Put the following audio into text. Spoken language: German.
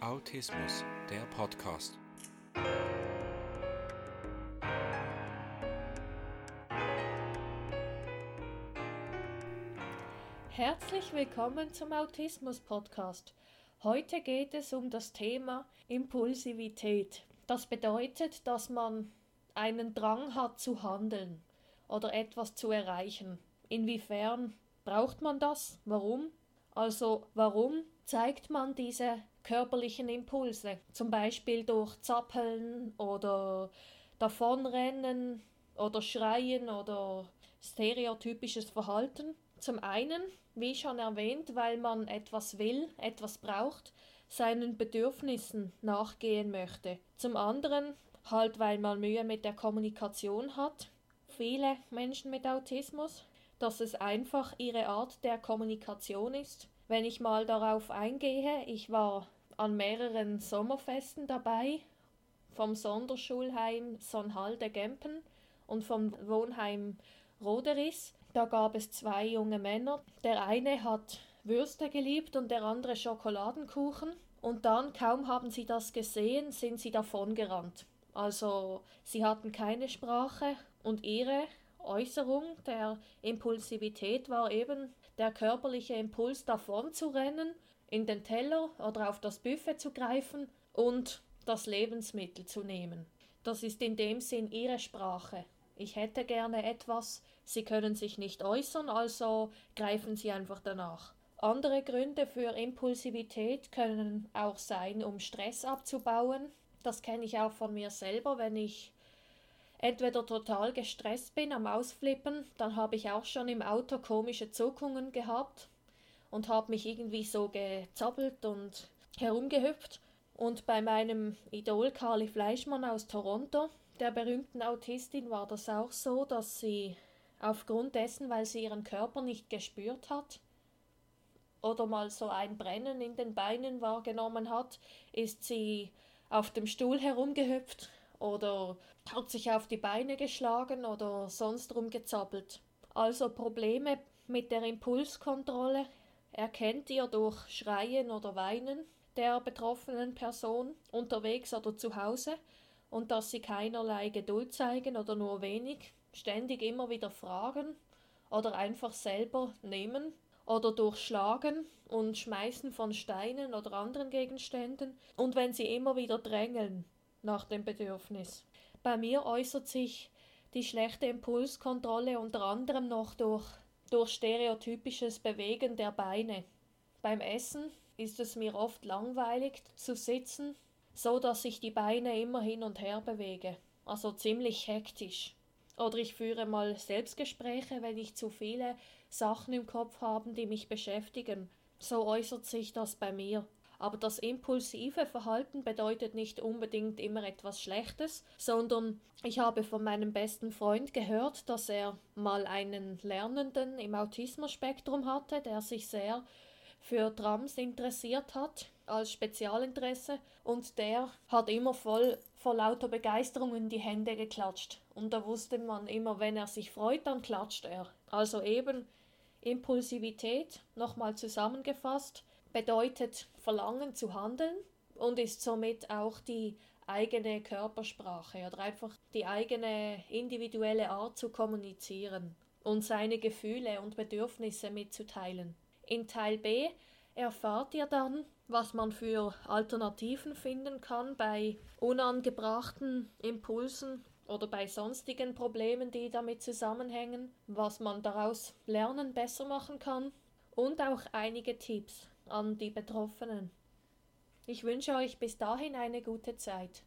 Autismus, der Podcast. Herzlich willkommen zum Autismus Podcast. Heute geht es um das Thema Impulsivität. Das bedeutet, dass man einen Drang hat zu handeln oder etwas zu erreichen. Inwiefern braucht man das? Warum? Also warum zeigt man diese körperlichen Impulse? Zum Beispiel durch Zappeln oder davonrennen oder schreien oder stereotypisches Verhalten. Zum einen, wie schon erwähnt, weil man etwas will, etwas braucht, seinen Bedürfnissen nachgehen möchte. Zum anderen, halt weil man Mühe mit der Kommunikation hat. Viele Menschen mit Autismus dass es einfach ihre Art der Kommunikation ist. Wenn ich mal darauf eingehe, ich war an mehreren Sommerfesten dabei, vom Sonderschulheim Sonhalde-Gempen und vom Wohnheim Roderis. Da gab es zwei junge Männer. Der eine hat Würste geliebt und der andere Schokoladenkuchen. Und dann, kaum haben sie das gesehen, sind sie davongerannt. Also sie hatten keine Sprache und ihre Äußerung der Impulsivität war eben der körperliche Impuls davon zu rennen, in den Teller oder auf das Buffet zu greifen und das Lebensmittel zu nehmen. Das ist in dem Sinn ihre Sprache. Ich hätte gerne etwas, sie können sich nicht äußern, also greifen sie einfach danach. Andere Gründe für Impulsivität können auch sein, um Stress abzubauen. Das kenne ich auch von mir selber, wenn ich entweder total gestresst bin am Ausflippen, dann habe ich auch schon im Auto komische Zuckungen gehabt und habe mich irgendwie so gezappelt und herumgehüpft. Und bei meinem Idol Carly Fleischmann aus Toronto, der berühmten Autistin, war das auch so, dass sie aufgrund dessen, weil sie ihren Körper nicht gespürt hat oder mal so ein Brennen in den Beinen wahrgenommen hat, ist sie auf dem Stuhl herumgehüpft oder hat sich auf die Beine geschlagen oder sonst rumgezappelt. Also Probleme mit der Impulskontrolle erkennt ihr durch Schreien oder Weinen der betroffenen Person unterwegs oder zu Hause und dass sie keinerlei Geduld zeigen oder nur wenig, ständig immer wieder fragen oder einfach selber nehmen oder durchschlagen und Schmeißen von Steinen oder anderen Gegenständen und wenn sie immer wieder drängeln nach dem Bedürfnis. Bei mir äußert sich die schlechte Impulskontrolle unter anderem noch durch, durch stereotypisches Bewegen der Beine. Beim Essen ist es mir oft langweilig zu sitzen, so dass ich die Beine immer hin und her bewege, also ziemlich hektisch. Oder ich führe mal Selbstgespräche, wenn ich zu viele Sachen im Kopf habe, die mich beschäftigen. So äußert sich das bei mir. Aber das impulsive Verhalten bedeutet nicht unbedingt immer etwas Schlechtes, sondern ich habe von meinem besten Freund gehört, dass er mal einen Lernenden im Autismus-Spektrum hatte, der sich sehr für Trams interessiert hat als Spezialinteresse. Und der hat immer voll vor lauter Begeisterung in die Hände geklatscht. Und da wusste man immer, wenn er sich freut, dann klatscht er. Also eben Impulsivität, nochmal zusammengefasst, bedeutet Verlangen zu handeln und ist somit auch die eigene Körpersprache oder einfach die eigene individuelle Art zu kommunizieren und seine Gefühle und Bedürfnisse mitzuteilen. In Teil B erfahrt ihr dann, was man für Alternativen finden kann bei unangebrachten Impulsen oder bei sonstigen Problemen, die damit zusammenhängen, was man daraus lernen besser machen kann und auch einige Tipps an die Betroffenen. Ich wünsche euch bis dahin eine gute Zeit.